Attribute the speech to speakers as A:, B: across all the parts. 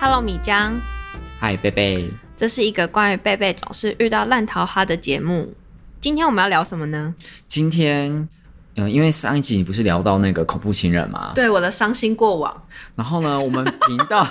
A: Hello，米江。
B: 嗨，贝贝。
A: 这是一个关于贝贝总是遇到烂桃花的节目。今天我们要聊什么呢？
B: 今天，嗯，因为上一集你不是聊到那个恐怖情人吗？
A: 对，我的伤心过往。
B: 然后呢，我们频道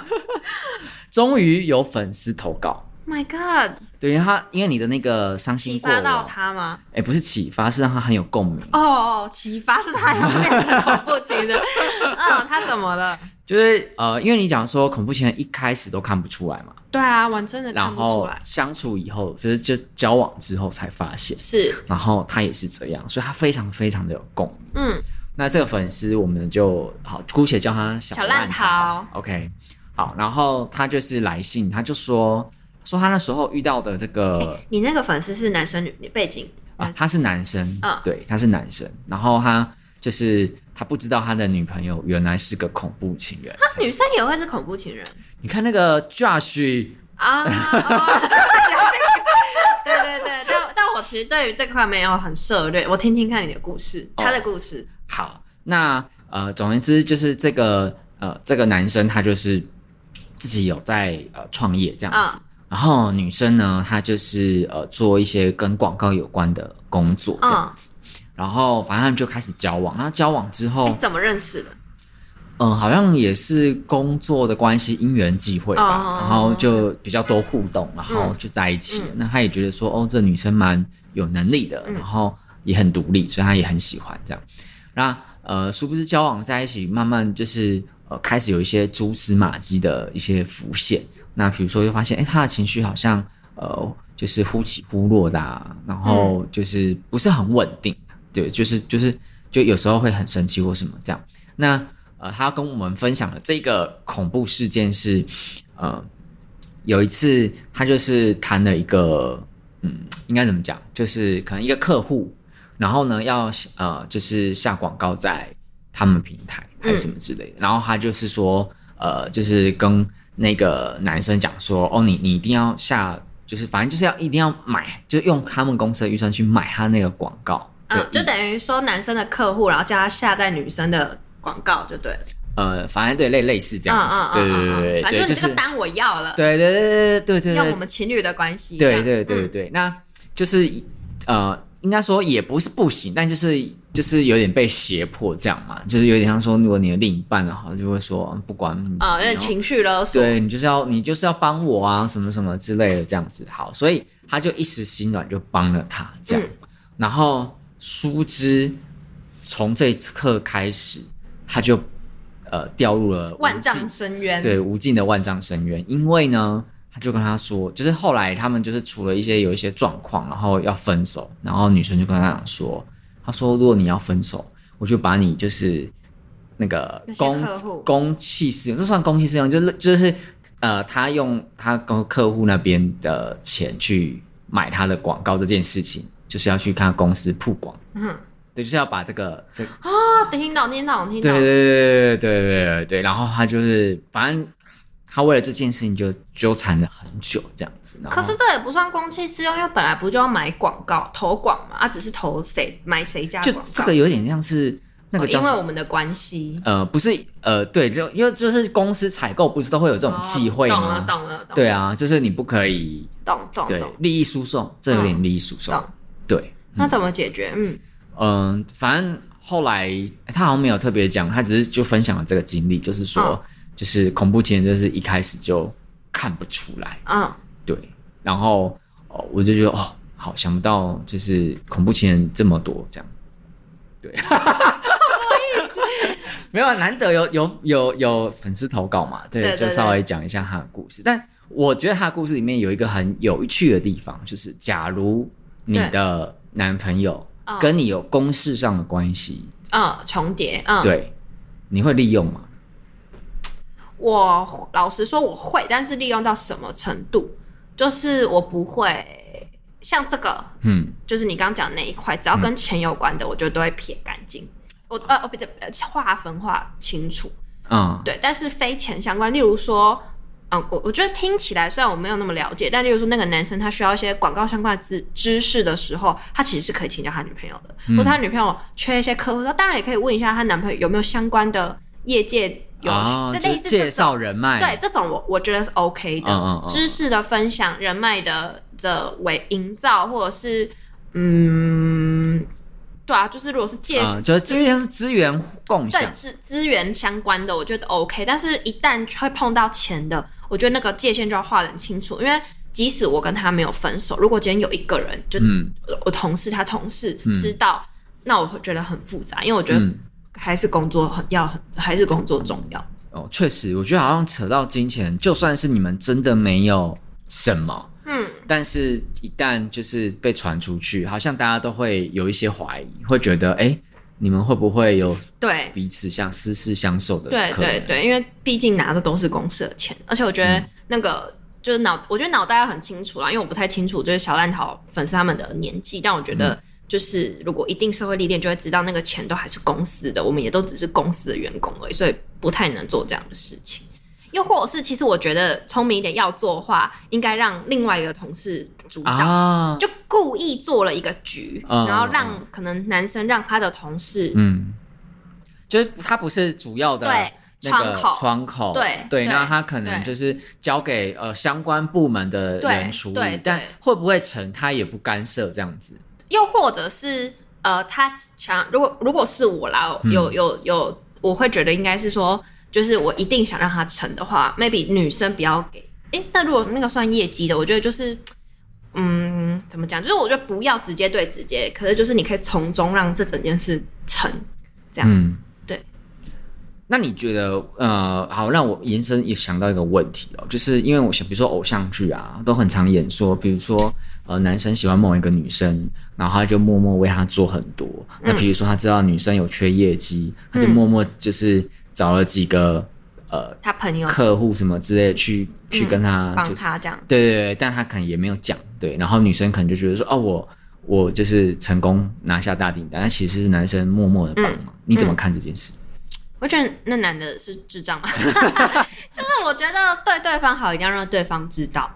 B: 终于有粉丝投稿。
A: My God！
B: 对，因为他因为你的那个伤心
A: 启发到他吗？
B: 哎，不是启发，是让他很有共鸣。
A: 哦哦，启发是他要变成恐怖情人。嗯，他怎么了？
B: 就是呃，因为你讲说恐怖情人一开始都看不出来嘛。
A: 对啊，我真的看不出来。
B: 然后相处以后，就是就交往之后才发现
A: 是。
B: 然后他也是这样，所以他非常非常的有共鸣。
A: 嗯，
B: 那这个粉丝我们就好姑且叫他小烂桃。
A: 小烂桃。
B: OK，好，然后他就是来信，他就说说他那时候遇到的这个。
A: 你那个粉丝是男生女？你背景
B: 啊，他是男生。
A: 嗯，
B: 对，他是男生。然后他就是。他不知道他的女朋友原来是个恐怖情人。
A: 他女生也会是恐怖情人？
B: 你看那个 Josh
A: 啊，哦、对对对，但但我其实对于这块没有很涉猎，我听听看你的故事，他的故事。
B: 哦、好，那呃，总而言之就是这个呃，这个男生他就是自己有在呃创业这样子，嗯、然后女生呢，她就是呃做一些跟广告有关的工作这样子。嗯然后反正他们就开始交往，然后交往之后
A: 怎么认识的？
B: 嗯，好像也是工作的关系，因缘际会吧。哦、然后就比较多互动，然后就在一起。嗯、那他也觉得说，哦，这女生蛮有能力的，嗯、然后也很独立，所以他也很喜欢这样。那呃，殊不知交往在一起，慢慢就是呃，开始有一些蛛丝马迹的一些浮现。那比如说，又发现，哎，他的情绪好像呃，就是忽起忽落的、啊，然后就是不是很稳定。对，就是就是，就有时候会很生气或什么这样。那呃，他跟我们分享的这个恐怖事件是，呃，有一次他就是谈了一个，嗯，应该怎么讲？就是可能一个客户，然后呢要呃，就是下广告在他们平台还是什么之类的。嗯、然后他就是说，呃，就是跟那个男生讲说，哦，你你一定要下，就是反正就是要一定要买，就用他们公司的预算去买他那个广告。
A: 嗯，就等于说男生的客户，然后叫他下载女生的广告就对了。
B: 呃，反正对类类似这样子，对对对对，
A: 反正就是这个单我要了。
B: 对对对对对对，
A: 用我们情侣的关系。
B: 对对对对，那就是呃，应该说也不是不行，但就是就是有点被胁迫这样嘛，就是有点像说，如果你的另一半的话，就会说不管
A: 啊，有点情绪勒索，
B: 对你就是要你就是要帮我啊，什么什么之类的这样子。好，所以他就一时心软，就帮了他这样，然后。殊不知，从这一刻开始，他就呃掉入了
A: 万丈深渊。
B: 对，无尽的万丈深渊。因为呢，他就跟他说，就是后来他们就是处了一些有一些状况，然后要分手。然后女生就跟他讲说：“他说，如果你要分手，我就把你就是那个公公器私用，这算公器私用，就是就是呃，他用他跟客户那边的钱去买他的广告这件事情。”就是要去看公司曝光，嗯，对，就是要把这个这个
A: 啊，听到听到听到，
B: 对对对对对对对对，然后他就是反正他为了这件事情就纠缠了很久这样子。
A: 可是这也不算公器私用，因为本来不就要买广告投广嘛，啊，只是投谁买谁家广告，
B: 就这个有点像是那个、哦、
A: 因为我们的关系，
B: 呃，不是呃，对，就因为就是公司采购不是都会有这种忌讳吗？
A: 懂了懂了，
B: 懂了对啊，就是你不可以
A: 懂懂
B: 对利益输送，这有点利益输送。对，
A: 那怎么解决？嗯
B: 嗯，反正后来他好像没有特别讲，他只是就分享了这个经历，就是说，哦、就是恐怖情人就是一开始就看不出来，嗯，对，然后哦，我就觉得哦，好想不到，就是恐怖情人这么多这样，对，什
A: 么意思？
B: 没有，难得有有有有粉丝投稿嘛，对，对对对，就稍微讲一下他的故事。但我觉得他的故事里面有一个很有趣的地方，就是假如。你的男朋友跟你有公事上的关系，
A: 嗯，重叠，嗯，
B: 对，你会利用吗？
A: 我老实说我会，但是利用到什么程度？就是我不会像这个，嗯，就是你刚刚讲的那一块，只要跟钱有关的，嗯、我就都会撇干净。我呃，我比较划分划清楚，嗯，对。但是非钱相关，例如说。嗯，我我觉得听起来虽然我没有那么了解，但例如说那个男生他需要一些广告相关的知知识的时候，他其实是可以请教他女朋友的，嗯、或者他女朋友缺一些客户，他当然也可以问一下他男朋友有没有相关的业界有、
B: 哦、
A: 类似
B: 介绍人脉，
A: 对这种我我觉得是 OK 的，嗯嗯嗯、知识的分享、人脉的的为营造，或者是嗯，对啊，就是如果是介绍，
B: 就这边是资源共享，
A: 对资资源相关的，我觉得 OK。但是，一旦会碰到钱的，我觉得那个界限就要画得很清楚，因为即使我跟他没有分手，如果今天有一个人就、嗯、我同事他同事知道，嗯、那我会觉得很复杂，因为我觉得。嗯还是工作很要很，还是工作重要
B: 哦。确实，我觉得好像扯到金钱，就算是你们真的没有什么，嗯，但是一旦就是被传出去，好像大家都会有一些怀疑，会觉得，哎，你们会不会有对彼此像私事相授的？
A: 对对对，因为毕竟拿的都是公司的钱，而且我觉得那个、嗯、就是脑，我觉得脑袋要很清楚啦，因为我不太清楚就是小烂桃粉丝他们的年纪，但我觉得。嗯就是如果一定社会历练，就会知道那个钱都还是公司的，我们也都只是公司的员工而已，所以不太能做这样的事情。又或者是，其实我觉得聪明一点要做的话，应该让另外一个同事主导，啊、就故意做了一个局，啊、然后让可能男生让他的同事，
B: 嗯，就是他不是主要的对窗口，窗口，
A: 对
B: 对，那他可能就是交给呃相关部门的人处理，但会不会成，他也不干涉这样子。
A: 又或者是，呃，他想，如果如果是我啦，有有有，我会觉得应该是说，就是我一定想让他成的话，maybe 女生不要给。诶，那如果那个算业绩的，我觉得就是，嗯，怎么讲？就是我觉得不要直接对直接，可是就是你可以从中让这整件事成，这样。嗯，对。
B: 那你觉得，呃，好，让我延伸也想到一个问题哦，就是因为我想，比如说偶像剧啊，都很常演说，比如说。呃，男生喜欢某一个女生，然后他就默默为她做很多。嗯、那比如说，他知道女生有缺业绩，他就默默就是找了几个、嗯、呃，
A: 他朋友、
B: 客户什么之类的去、嗯、去跟他
A: 帮他这样。
B: 对对对，但他可能也没有讲。对，然后女生可能就觉得说，哦，我我就是成功拿下大订单，但其实是男生默默的帮忙。嗯、你怎么看这件事？
A: 我觉得那男的是智障嘛，就是我觉得对对方好，一定要让对方知道。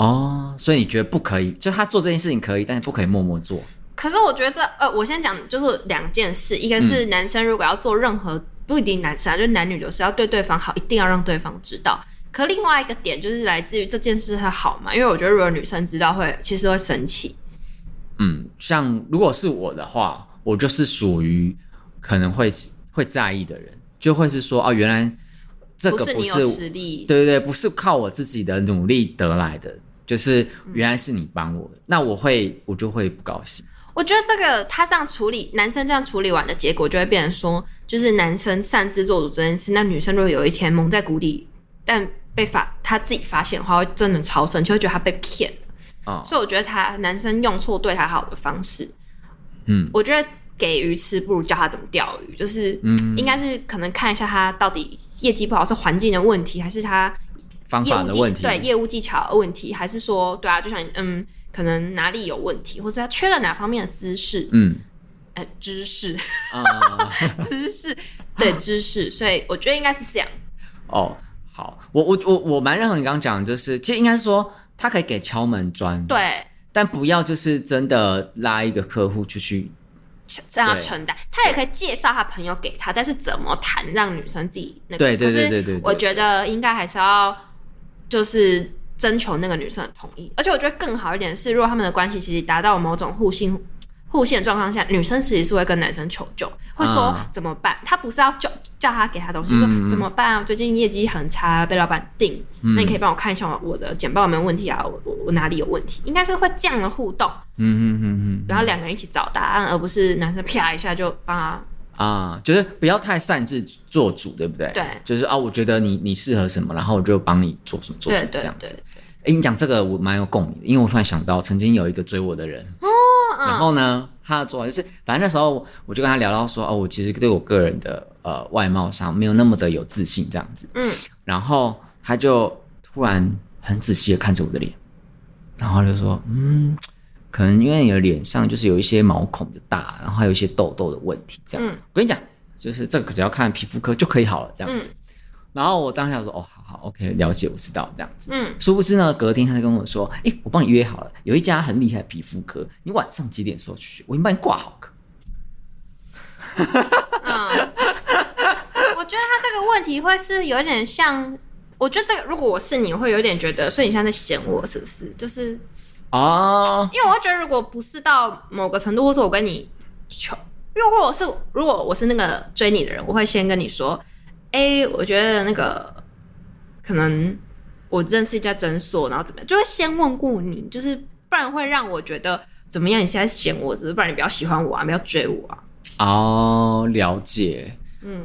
B: 哦，所以你觉得不可以？就他做这件事情可以，但是不可以默默做。
A: 可是我觉得这呃，我先讲就是两件事，一个是男生如果要做任何、嗯、不一定男生啊，就是男女都是要对对方好，一定要让对方知道。可另外一个点就是来自于这件事它好嘛？因为我觉得如果女生知道会其实会生气。
B: 嗯，像如果是我的话，我就是属于可能会会在意的人，就会是说哦，原来这个不是，
A: 不是你有实力，
B: 对对对，不是靠我自己的努力得来的。就是原来是你帮我的，嗯、那我会我就会不高兴。
A: 我觉得这个他这样处理，男生这样处理完的结果就会变成说，就是男生擅自做主这件事，那女生如果有一天蒙在鼓里，但被发他自己发现的话，会真的超生气，会觉得他被骗了。哦、所以我觉得他男生用错对他好的方式，嗯，我觉得给鱼吃不如教他怎么钓鱼，就是嗯，应该是可能看一下他到底业绩不好是环境的问题，还是他。
B: 方法的问题，
A: 对业务技巧的问题，还是说，对啊，就像嗯，可能哪里有问题，或者他缺了哪方面的知识，嗯，呃，知识，啊，知识，对知识，所以我觉得应该是这样。
B: 哦，好，我我我我蛮认同你刚刚讲的，就是其实应该是说，他可以给敲门砖，
A: 对，
B: 但不要就是真的拉一个客户出去。
A: 这样承担，他也可以介绍他朋友给他，但是怎么谈让女生自己那个，
B: 对对对对对，
A: 我觉得应该还是要。就是征求那个女生的同意，而且我觉得更好一点是，如果他们的关系其实达到某种互信、互信的状况下，女生其实是会跟男生求救，会说怎么办？他不是要叫叫他给他东西，嗯、说怎么办啊？最近业绩很差，被老板定，嗯、那你可以帮我看一下我的简报有没有问题啊？我我我哪里有问题？应该是会这样的互动，嗯嗯嗯嗯，然后两个人一起找答案，而不是男生啪一下就帮他。
B: 啊，就是不要太擅自做主，对不对？
A: 对，就是
B: 啊，我觉得你你适合什么，然后我就帮你做什么做什么这样子。哎，你讲这个我蛮有共鸣的，因为我突然想到，曾经有一个追我的人，哦，然后呢，他的做法就是，反正那时候我就跟他聊到说，哦，我其实对我个人的呃外貌上没有那么的有自信这样子，嗯，然后他就突然很仔细的看着我的脸，然后就说，嗯。可能因为你的脸上就是有一些毛孔的大，然后还有一些痘痘的问题，这样。嗯、我跟你讲，就是这个只要看皮肤科就可以好了，这样子。嗯、然后我当下说：“哦，好好，OK，了解，我知道，这样子。”嗯。殊不知呢，隔天他就跟我说：“哎、欸，我帮你约好了，有一家很厉害的皮肤科，你晚上几点时候去？我已经帮你挂好课。”嗯。我觉得他这个问题
A: 题会是有点像，我觉得这个如果我是你，会有点觉得，所以你现在在嫌我是不是？就是
B: 哦，
A: 因为我会觉得，如果不是到某个程度，或是我跟你求，又或者是如果我是那个追你的人，我会先跟你说，哎、欸，我觉得那个可能我认识一家诊所，然后怎么样，就会先问过你，就是不然会让我觉得怎么样？你现在嫌我，只是不然你比较喜欢我啊，不要追我啊。
B: 哦，了解。嗯，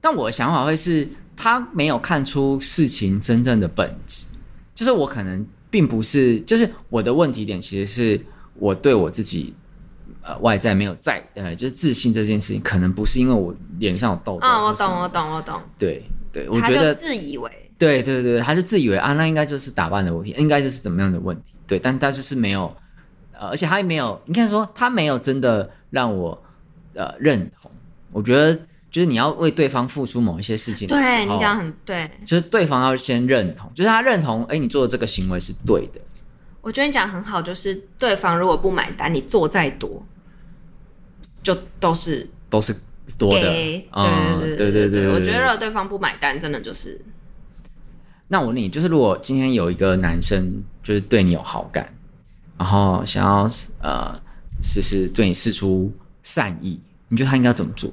B: 但我的想法会是，他没有看出事情真正的本质，就是我可能并不是，就是我的问题点其实是我对我自己呃外在没有在呃，就是自信这件事情，可能不是因为我脸上有痘痘。
A: 啊、哦，我懂，我懂，我懂。
B: 对对，我觉得
A: 自以为，
B: 对对对，他就自以为啊，那应该就是打扮的问题，应该就是怎么样的问题。对，但他就是没有，呃，而且他也没有，你看说他没有真的让我。呃，认同，我觉得就是你要为对方付出某一些事情的时候，
A: 对你讲很对，
B: 就是对方要先认同，就是他认同，哎，你做的这个行为是对的。
A: 我觉得你讲很好，就是对方如果不买单，你做再多，就都是
B: 都是多的。
A: 对对对对对，我觉得如果对方不买单，真的就是。
B: 那我问你，就是如果今天有一个男生就是对你有好感，然后想要呃，试试对你试出善意。你觉得他应该怎么做？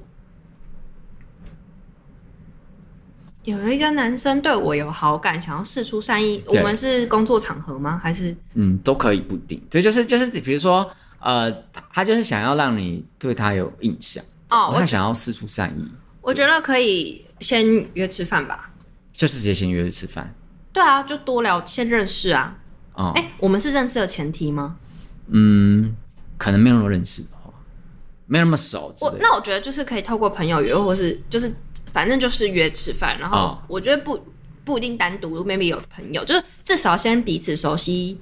A: 有一个男生对我有好感，想要试出善意。我们是工作场合吗？还是
B: 嗯，都可以，不定。对，就是就是，比如说，呃，他就是想要让你对他有印象哦，他想要试出善意。
A: 我觉得可以先约吃饭吧，
B: 就是直接先约吃饭。
A: 对啊，就多聊，先认识啊。哦，哎，我们是认识的前提吗？
B: 嗯，可能没有那么认识。没那么熟，
A: 我那我觉得就是可以透过朋友约，或是就是反正就是约吃饭，然后我觉得不不一定单独，maybe 有朋友，就是至少先彼此熟悉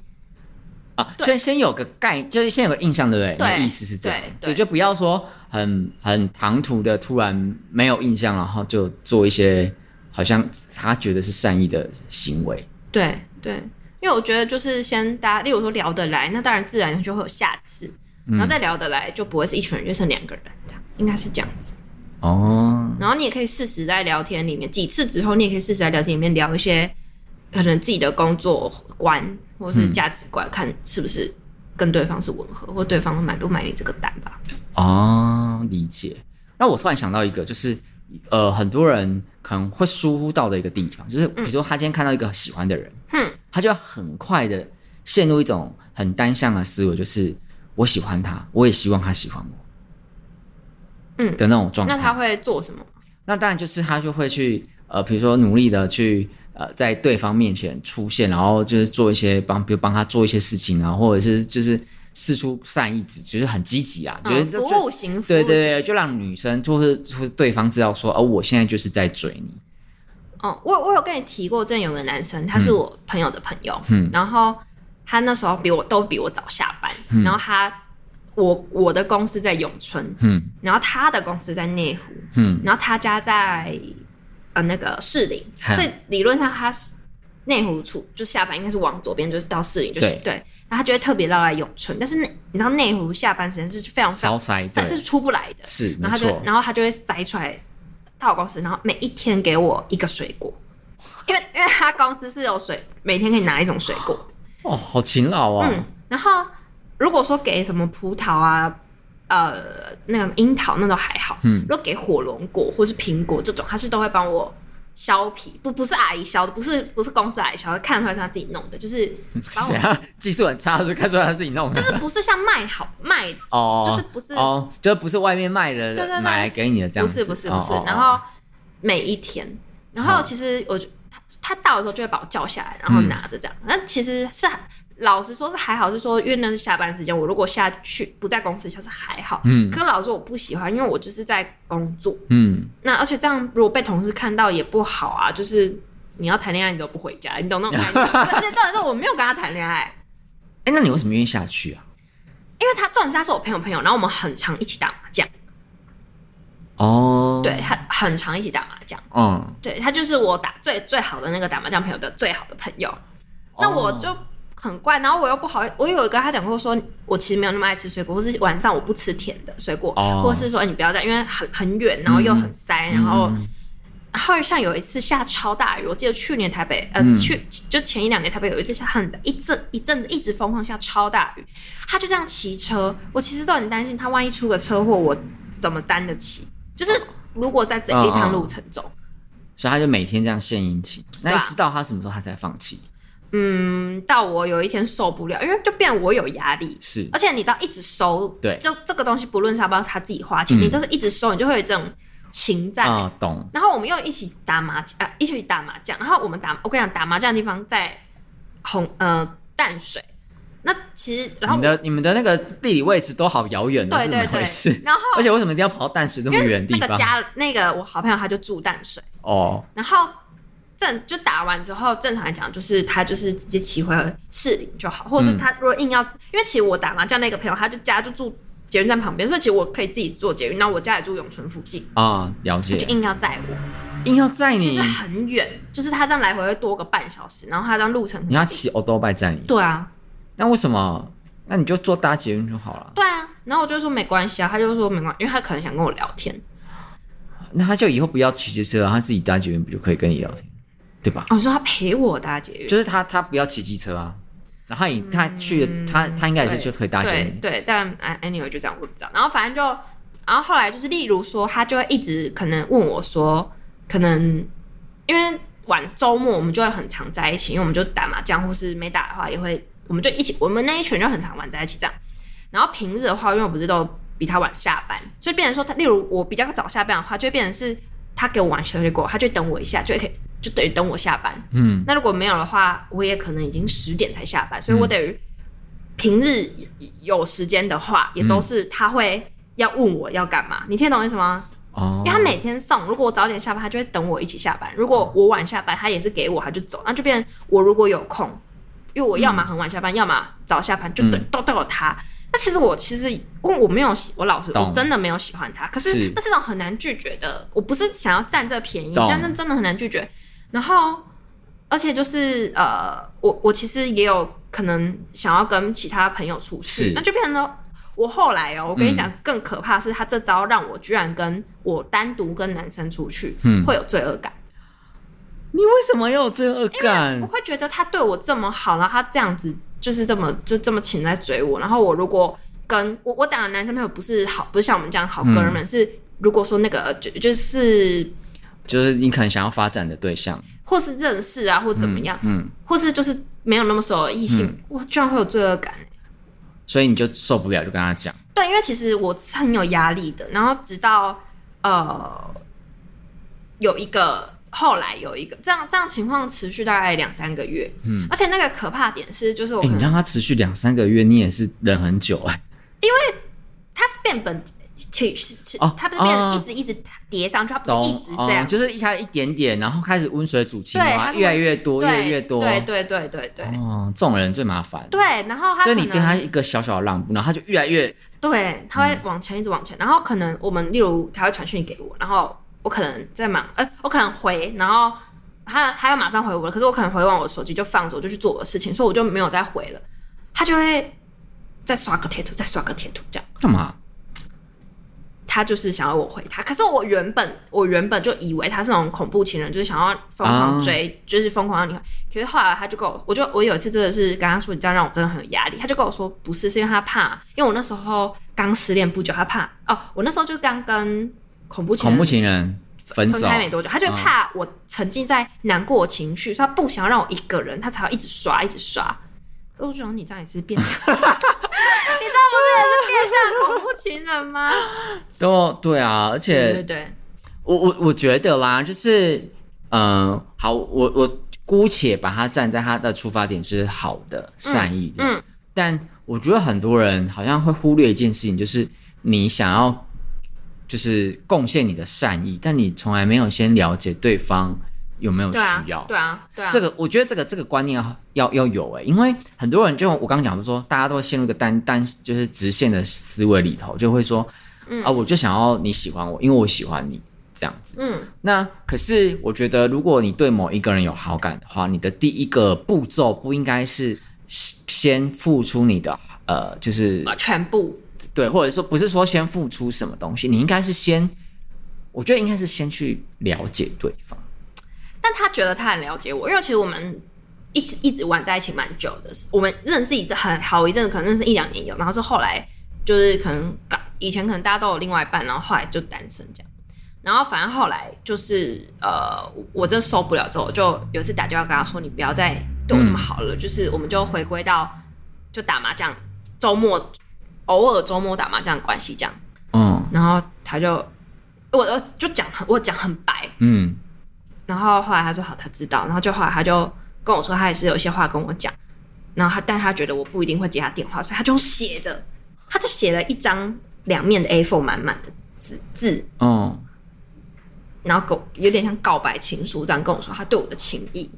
B: 啊，先先有个概，就是先有个印象，对不对？对，意思是这样，对，就不要说很很唐突的突然没有印象，然后就做一些好像他觉得是善意的行为。
A: 对对，因为我觉得就是先大家，例如说聊得来，那当然自然就会有下次。然后再聊得来，就不会是一群人，就剩两个人这样，应该是这样子。
B: 哦。
A: 然后你也可以适时在聊天里面，几次之后，你也可以适时在聊天里面聊一些可能自己的工作观或是价值观，嗯、看是不是跟对方是吻合，或对方买不买你这个单吧。
B: 哦，理解。那我突然想到一个，就是呃，很多人可能会疏忽到的一个地方，就是比如说他今天看到一个喜欢的人，嗯，他就要很快的陷入一种很单向的思维，就是。我喜欢他，我也希望他喜欢我，嗯的那种状态。
A: 那他会做什么？
B: 那当然就是他就会去呃，比如说努力的去呃，在对方面前出现，然后就是做一些帮，比如帮他做一些事情啊，或者是就是释出善意，就是很积极啊，觉、嗯、得服
A: 务型，服务型，
B: 对对对，就让女生就是就是对方知道说，哦，我现在就是在追你。
A: 哦，我我有跟你提过，这有个男生，他是我朋友的朋友，嗯，然后。他那时候比我都比我早下班，嗯、然后他我我的公司在永春，嗯，然后他的公司在内湖，嗯，然后他家在呃那个士林，嗯、所以理论上他是内湖处就下班应该是往左边就是到士林，就是对，对，然后他就会特别绕来永春，但是那你知道内湖下班时间是非常少塞，但是出不来的，
B: 是，
A: 然后他就然后他就会塞出来到我公司，然后每一天给我一个水果，因为因为他公司是有水，每天可以拿一种水果。
B: 哦，好勤劳啊！
A: 嗯，然后如果说给什么葡萄啊，呃，那个樱桃那都还好。嗯，如果给火龙果或是苹果这种，他是都会帮我削皮，不不是阿姨削的，不是不是公司阿姨削的，看出来是他自己弄的，就是
B: 谁啊？技术很差，就看出来他自己弄的，
A: 就是不是像卖好卖哦，就是不是
B: 哦，就是不是外面卖的，
A: 对对对，
B: 买来给你的这样子，
A: 不是不是不是。然后每一天，然后其实我。他到的时候就会把我叫下来，然后拿着这样。那、嗯、其实是老实说，是还好，是说因为那是下班时间，我如果下去不在公司，下是还好。嗯。可是老实说，我不喜欢，因为我就是在工作。嗯。那而且这样如果被同事看到也不好啊。就是你要谈恋爱，你都不回家，你懂那种感觉。而且重点是我没有跟他谈恋爱。哎、
B: 欸，那你为什么愿意下去啊？
A: 因为他重点是他是我朋友朋友，然后我们很常一起打麻将。
B: 哦，
A: 对，他很常一起打麻将。
B: 嗯，
A: 对，他就是我打最最好的那个打麻将朋友的最好的朋友。那我就很怪，然后我又不好，我有跟他讲过说，我其实没有那么爱吃水果，或是晚上我不吃甜的水果，或是说你不要这样，因为很很远，然后又很塞，然后然后像有一次下超大雨，我记得去年台北，呃，去、嗯、就前一两年台北有一次下很一阵一阵子一直疯狂下超大雨，他就这样骑车，我其实都很担心他万一出个车祸，我怎么担得起？就是如果在这一趟路程中，
B: 所以他就每天这样献殷勤。那你知道他什么时候他才放弃？
A: 嗯，到我有一天受不了，因为就变我有压力，
B: 是，
A: 而且你知道一直收，
B: 对，
A: 就这个东西不论是要不要他自己花钱，嗯、你都是一直收，你就会有这种。情在
B: 啊，懂。
A: 然后我们又一起打麻将，啊，一起打麻将。然后我们打，我跟你讲，打麻将的地方在红呃淡水。那其实，然后
B: 你的你们的那个地理位置都好遥远，
A: 对对对。然后，
B: 而且为什么一定要跑到淡水这么远的地方？
A: 那个家，那个我好朋友他就住淡水
B: 哦。
A: 然后正就打完之后，正常来讲就是他就是直接骑回士林就好，或者是他如果硬要，嗯、因为其实我打麻将那个朋友，他就家就住。捷运站旁边，所以其实我可以自己坐捷运。那我家也住永春附近
B: 啊，了解。
A: 就硬要载我，
B: 硬要载你，
A: 其实很远，就是他这样来回会多个半小时，然后他这样路程，
B: 你要骑欧多拜载你？
A: 对啊。
B: 那为什么？那你就坐搭捷运就好了。
A: 对啊。然后我就说没关系啊，他就说没关系，因为他可能想跟我聊天。
B: 那他就以后不要骑机车了，他自己搭捷运不就可以跟你聊天，对吧？
A: 我、哦、说他陪我搭捷运，
B: 就是他他不要骑机车啊。然后你他去、嗯、他他应该也是就可以搭捷运，
A: 对，但 anyway 就这样我不知道。然后反正就，然后后来就是，例如说，他就会一直可能问我说，可能因为晚周末我们就会很常在一起，因为我们就打麻将，或是没打的话也会，我们就一起，我们那一群就很常玩在一起这样。然后平日的话，因为我不是都比他晚下班，所以变成说他，例如我比较早下班的话，就会变成是他给我玩小结果，他就等我一下就可以。就等于等我下班，嗯，那如果没有的话，我也可能已经十点才下班，所以我等于平日有时间的话，也都是他会要问我要干嘛，你听懂我意思吗？哦，因为他每天送，如果我早点下班，他就会等我一起下班；如果我晚下班，他也是给我，他就走，那就变我如果有空，因为我要么很晚下班，要么早下班，就等都都有他。那其实我其实因为我没有喜，我老实我真的没有喜欢他，可是那是种很难拒绝的，我不是想要占这便宜，但是真的很难拒绝。然后，而且就是呃，我我其实也有可能想要跟其他朋友出去，那就变成了我后来哦，我跟你讲，更可怕是他这招让我居然跟我单独跟男生出去，嗯，会有罪恶感。
B: 你为什么要有罪恶感？
A: 我会觉得他对我这么好，然后他这样子就是这么就这么勤在追我，然后我如果跟我我打的男生朋友不是好，不是像我们这样好哥们，嗯、是如果说那个就就是。
B: 就是你可能想要发展的对象，
A: 或是认识啊，或怎么样，嗯，嗯。或是就是没有那么熟的异性，我、嗯、居然会有罪恶感，
B: 所以你就受不了，就跟他讲。
A: 对，因为其实我是很有压力的，然后直到呃有一个后来有一个这样这样情况持续大概两三个月，嗯，而且那个可怕点是，就是我、欸、
B: 你让他持续两三个月，你也是忍很久哎、欸，
A: 因为他是变本。去去哦，它不是变成一直一直叠上去，它不是一直这样，
B: 就是一开始一点点，然后开始温水煮青蛙，越来越多，越来越多，
A: 对对对对对。
B: 哦，这种人最麻烦。
A: 对，然后他
B: 就你跟他一个小小的让步，然后他就越来越，
A: 对，他会往前一直往前，然后可能我们例如他会传讯给我，然后我可能在忙，呃，我可能回，然后他他要马上回我了，可是我可能回完我手机就放着，我就去做我的事情，所以我就没有再回了，他就会再刷个贴图，再刷个贴图，这样
B: 干嘛？
A: 他就是想要我回他，可是我原本我原本就以为他是那种恐怖情人，就是想要疯狂追，啊、就是疯狂让你。其实后来他就跟我，我就我有一次真的是跟他说，你这样让我真的很有压力。他就跟我说，不是，是因为他怕，因为我那时候刚失恋不久，他怕哦，我那时候就刚跟恐怖情人
B: 恐怖情人分手
A: 分开没多久，他就怕我沉浸在难过情绪，所以他不想让我一个人，他才要一直刷一直刷。可我觉得你这样也是变你知道不是变相恐怖情人吗？
B: 都对啊，而且
A: 对对对，
B: 我我我觉得啦，就是嗯、呃，好，我我姑且把他站在他的出发点是好的、善意的，嗯，嗯，但我觉得很多人好像会忽略一件事情，就是你想要就是贡献你的善意，但你从来没有先了解对方。有没有需要？
A: 对啊，对啊，对啊。
B: 这个我觉得这个这个观念要要要有哎，因为很多人就我刚刚讲的说，大家都会陷入一个单单就是直线的思维里头，就会说，嗯啊，我就想要你喜欢我，因为我喜欢你这样子。嗯。那可是我觉得，如果你对某一个人有好感的话，你的第一个步骤不应该是先付出你的呃，就是
A: 全部。
B: 对，或者说不是说先付出什么东西，你应该是先。我觉得应该是先去了解对方。
A: 但他觉得他很了解我，因为其实我们一直一直玩在一起蛮久的，我们认识一阵很好一阵子，可能认识一两年有，然后是后来就是可能以前可能大家都有另外一半，然后后来就单身这样。然后反正后来就是呃，我真受不了之后，就有一次打电话跟他说：“你不要再对我这么好了。嗯”就是我们就回归到就打麻将，周末偶尔周末打麻将关系这样。嗯。然后他就我我就讲我讲很白。嗯。然后后来他说好，他知道。然后就后来他就跟我说，他也是有些话跟我讲。然后他但他觉得我不一定会接他电话，所以他就写的，他就写了一张两面的 A4 满满的字字。嗯。然后告有点像告白情书这样跟我说他对我的情意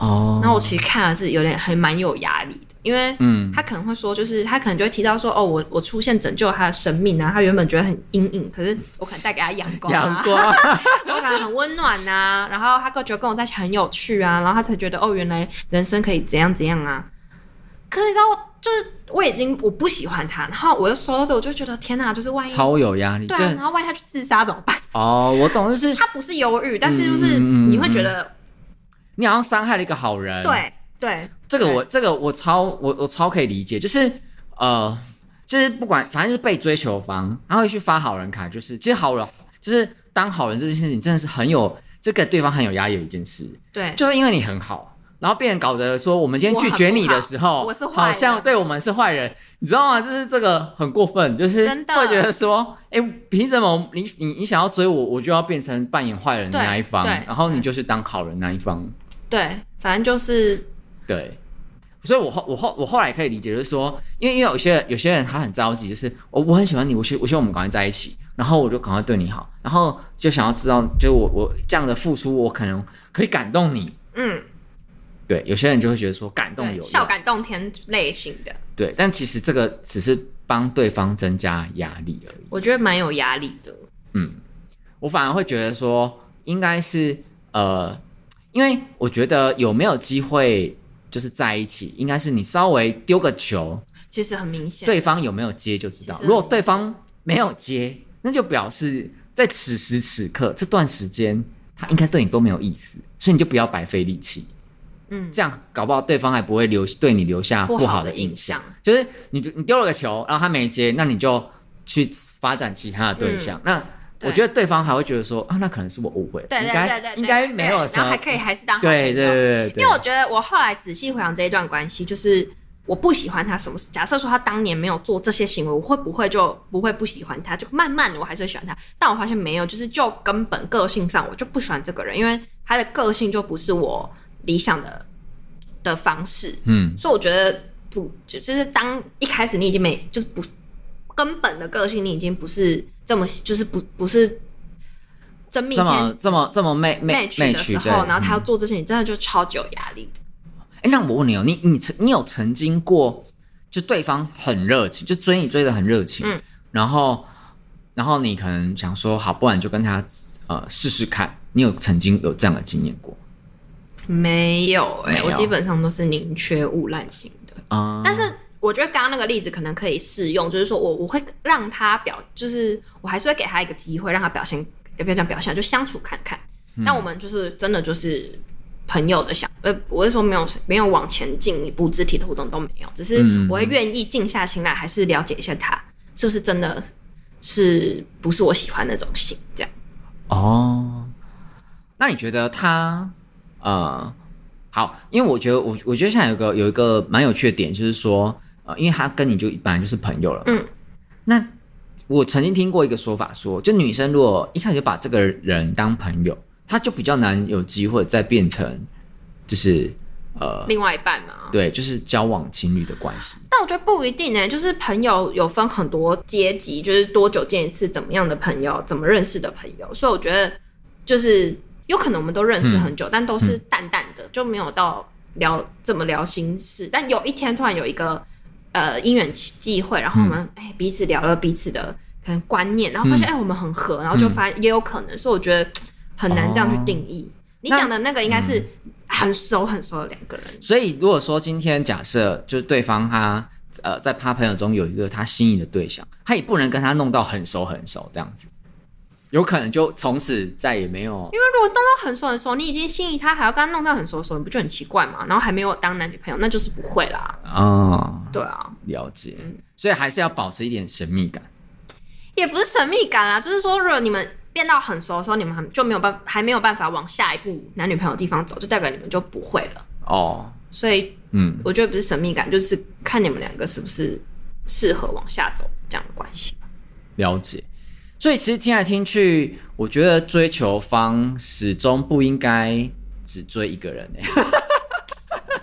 A: 哦，然后我其实看的是有点还蛮有压力的，因为嗯，他可能会说，就是他可能就会提到说，哦，我我出现拯救他的生命啊，他原本觉得很阴影，可是我可能带给他阳光，啊，阳光，我感觉很温暖呐，啊，然后他觉得跟我在一起很有趣啊，然后他才觉得哦，原来人生可以怎样怎样啊，可是你知道，就是我已经我不喜欢他，然后我又收到这，我就觉得天哪，就是万一
B: 超有压力，
A: 对，啊，然后万一他去自杀怎么办？
B: 哦，我懂，就是
A: 他不是忧郁，但是就是你会觉得、嗯、
B: 你好像伤害了一个好人。
A: 对对，
B: 这个我这个我超我我超可以理解，就是呃，就是不管反正就是被追求方，他会去发好人卡，就是其实好人就是当好人这件事情真的是很有这个对方很有压力的一件事。
A: 对，
B: 就是因为你很好，然后别人搞得说我们今天拒绝你的时候，
A: 我是
B: 好像对我们是坏人。你知道吗？就是这个很过分，就是会觉得说，哎，凭什么你你你想要追我，我就要变成扮演坏人的那一方，然后你就是当好人那一方。
A: 对，反正就是
B: 对。所以我后我后我后来可以理解，就是说，因为因为有些有些人他很着急，就是我我很喜欢你，我希我希望我们赶快在一起，然后我就赶快对你好，然后就想要知道，就我我这样的付出，我可能可以感动你。嗯。对，有些人就会觉得说感动有
A: 笑感动天类型的。
B: 对，但其实这个只是帮对方增加压力而已。
A: 我觉得蛮有压力的。
B: 嗯，我反而会觉得说，应该是呃，因为我觉得有没有机会就是在一起，应该是你稍微丢个球，
A: 其实很明显，
B: 对方有没有接就知道。如果对方没有接，那就表示在此时此刻这段时间，他应该对你都没有意思，所以你就不要白费力气。嗯，这样搞不好对方还不会留对你留下不好的印象。就是你你丢了个球，然后他没接，那你就去发展其他的对象。嗯、那我觉得对方还会觉得说啊，那可能是我误会，
A: 对对对对，
B: 应该没有什么，
A: 然后还可以还是当好朋友。
B: 对对对对，
A: 因为我觉得我后来仔细回想这一段关系，就是我不喜欢他什么。假设说他当年没有做这些行为，我会不会就不会不喜欢他？就慢慢的我还是会喜欢他。但我发现没有，就是就根本个性上我就不喜欢这个人，因为他的个性就不是我理想的的方式，嗯，所以我觉得不就，就是当一开始你已经没，就是不根本的个性，你已经不是这么，就是不不是真命天这么
B: 这么这么 match
A: 的时候，然后他要做这些，你真的就超级有压力。
B: 哎、欸，那我问你哦，你你曾你有曾经过，就对方很热情，就追你追的很热情，嗯，然后然后你可能想说，好，不然就跟他呃试试看，你有曾经有这样的经验过？
A: 没有哎、欸，我基本上都是宁缺毋滥型的。啊，但是我觉得刚刚那个例子可能可以适用，就是说我我会让他表，就是我还是会给他一个机会，让他表现，也不要讲表现，就相处看看。嗯、但我们就是真的就是朋友的想，呃，我是说没有没有往前进一步，肢体的互动都没有，只是我会愿意静下心来，还是了解一下他是不是真的是不是我喜欢那种型这样。
B: 哦，那你觉得他？呃，好，因为我觉得我我觉得现在有个有一个蛮有趣的点，就是说，呃，因为他跟你就本来就是朋友了，嗯，那我曾经听过一个说法说，说就女生如果一开始就把这个人当朋友，她就比较难有机会再变成就是呃
A: 另外一半嘛，
B: 对，就是交往情侣的关系。
A: 但我觉得不一定呢，就是朋友有分很多阶级，就是多久见一次，怎么样的朋友，怎么认识的朋友，所以我觉得就是。有可能我们都认识很久，嗯、但都是淡淡的，嗯、就没有到聊怎么聊心事。但有一天突然有一个呃因缘际会，然后我们哎、彼此聊了彼此的可能观念，然后发现哎、我们很合，然后就发现也有可能。嗯、所以我觉得很难这样去定义。哦、你讲的那个应该是很熟很熟的两个人。
B: 所以如果说今天假设就是对方他呃在他朋友中有一个他心仪的对象，他也不能跟他弄到很熟很熟这样子。有可能就从此再也没有。
A: 因为如果当到很熟很熟，你已经心仪他，还要跟他弄到很熟很熟，你不就很奇怪吗？然后还没有当男女朋友，那就是不会啦。啊、哦，对啊，
B: 了解。嗯，所以还是要保持一点神秘感。
A: 也不是神秘感啊，就是说，如果你们变到很熟的时候，你们还就没有办，还没有办法往下一步男女朋友的地方走，就代表你们就不会了。哦，所以，嗯，我觉得不是神秘感，就是看你们两个是不是适合往下走这样的关系。
B: 了解。所以其实听来听去，我觉得追求方始终不应该只追一个人哎、欸，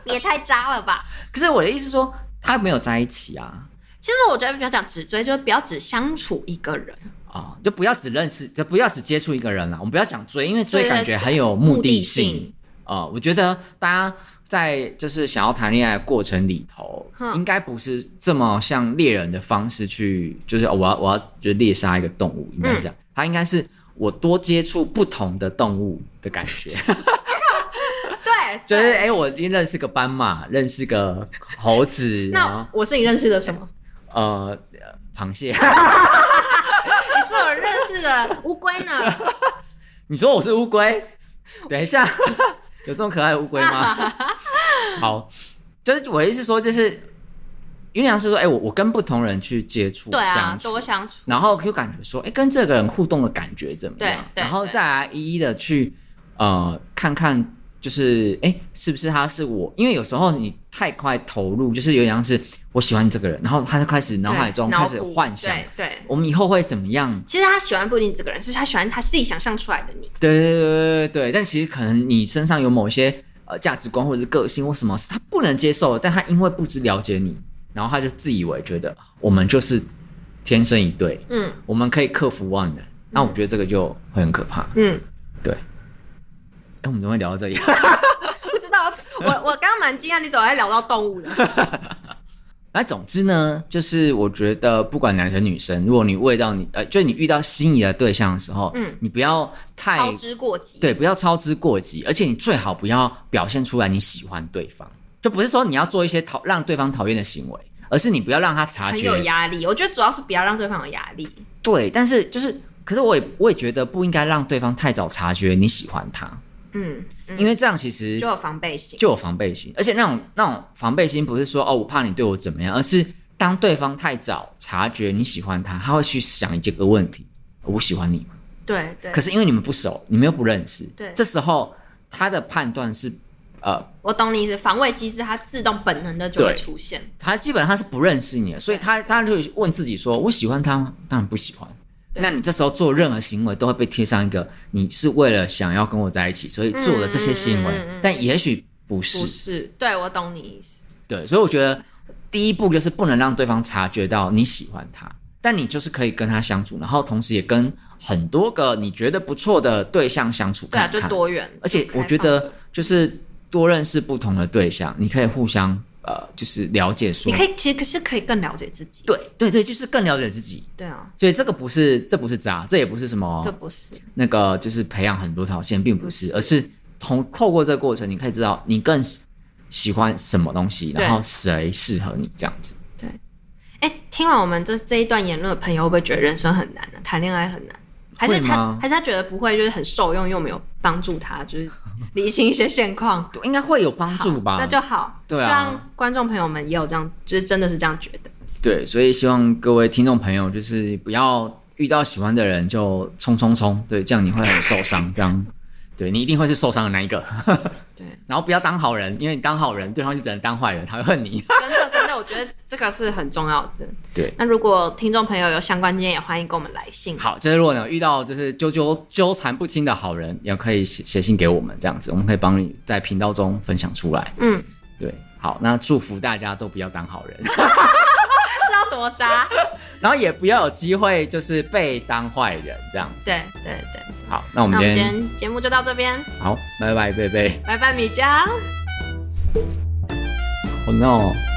A: 你 也太渣了吧？
B: 可是我的意思是说，他没有在一起啊。
A: 其实我觉得不要讲只追，就是不要只相处一个人
B: 啊、哦，就不要只认识，就不要只接触一个人了。我们不要讲追，因为追感觉很有目的性啊、呃。我觉得大家在就是想要谈恋爱的过程里头，嗯、应该不是这么像猎人的方式去，就是我要我要就猎杀一个动物，应该是这样。他、嗯、应该是我多接触不同的动物的感觉。
A: 对，
B: 就是哎、欸，我认识个斑马，认识个猴子，
A: 那我是你认识的什么？
B: 呃，螃蟹。
A: 你是我认识的乌龟呢？
B: 你说我是乌龟？等一下，有这么可爱的乌龟吗？好，就是我的意思说，就是云良是说，哎、欸，我我跟不同人去接触，
A: 对啊，
B: 相处
A: 多相处，
B: 然后就感觉说，哎、欸，跟这个人互动的感觉怎么样？
A: 对，对
B: 然后再来一一的去呃看看。就是哎、欸，是不是他是我？因为有时候你太快投入，就是有点像是我喜欢这个人，然后他就开始脑海中开始幻想，对，对，我们以后会怎么样？
A: 其实他喜欢不一定这个人，是他喜欢他自己想象出来的你。
B: 对对对对对，但其实可能你身上有某些呃价值观或者是个性或什么是他不能接受的，但他因为不知了解你，然后他就自以为觉得我们就是天生一对，嗯，我们可以克服万难。嗯、那我觉得这个就会很可怕，嗯，对。哎，我们怎么会聊到这里？
A: 不知道，我我刚刚蛮惊讶，你怎么会聊到动物的？
B: 那总之呢，就是我觉得不管男生女生，如果你遇到你呃，就是你遇到心仪的对象的时候，嗯，你不要太
A: 操之过急，
B: 对，不要操之过急，而且你最好不要表现出来你喜欢对方，就不是说你要做一些讨让对方讨厌的行为，而是你不要让他察觉
A: 很有压力。我觉得主要是不要让对方有压力。
B: 对，但是就是，可是我也我也觉得不应该让对方太早察觉你喜欢他。嗯，嗯，因为这样其实
A: 就有防备心，
B: 就有防备心，而且那种那种防备心不是说哦，我怕你对我怎么样，而是当对方太早察觉你喜欢他，他会去想这个问题：我喜欢你吗？
A: 对对。
B: 可是因为你们不熟，你们又不认识，
A: 对，
B: 这时候他的判断是呃，
A: 我懂你意思，防卫机制它自动本能的就会出现，
B: 他基本上他是不认识你的，所以他他就问自己说：我喜欢他吗？当然不喜欢。那你这时候做任何行为都会被贴上一个你是为了想要跟我在一起，所以做了这些行为，嗯嗯嗯嗯、但也许不是。
A: 不是，对，我懂你意思。
B: 对，所以我觉得第一步就是不能让对方察觉到你喜欢他，但你就是可以跟他相处，然后同时也跟很多个你觉得不错的对象相处看看。
A: 对啊，就多元。
B: 而且我觉得就是多认识不同的对象，你可以互相。呃，就是了解说，
A: 你可以其实是可以更了解自己。
B: 对对对，就是更了解自己。
A: 对啊，
B: 所以这个不是，这不是渣，这也不是什么，
A: 这不是
B: 那个，就是培养很多条线，并不是，不是而是从透过这个过程，你可以知道你更喜欢什么东西，然后谁适合你这样子。
A: 对，哎，听完我们这这一段言论的朋友，会不会觉得人生很难呢？谈恋爱很难？还是他，还是他觉得不会，就是很受用，又没有帮助他，就是理清一些现况，
B: 应该会有帮助吧？
A: 那就好。对啊，希望观众朋友们也有这样，就是真的是这样觉得。
B: 对，所以希望各位听众朋友，就是不要遇到喜欢的人就冲冲冲，对，这样你会很受伤，这样。对，你一定会是受伤的那一个，
A: 对，
B: 然后不要当好人，因为你当好人，对方就只能当坏人，他会恨你。
A: 我觉得这个是很重要的。
B: 对，
A: 那如果听众朋友有相关经验，也欢迎跟我们来信。
B: 好，就是如果你有遇到就是纠纠纠缠不清的好人，也可以写写信给我们，这样子我们可以帮你在频道中分享出来。嗯，对，好，那祝福大家都不要当好人。
A: 是要多渣，
B: 然后也不要有机会就是被当坏人这样子。
A: 对对对，
B: 好，那我们今天
A: 节目就到这边。
B: 好，拜拜，贝贝，
A: 拜拜，米浆。
B: Oh no。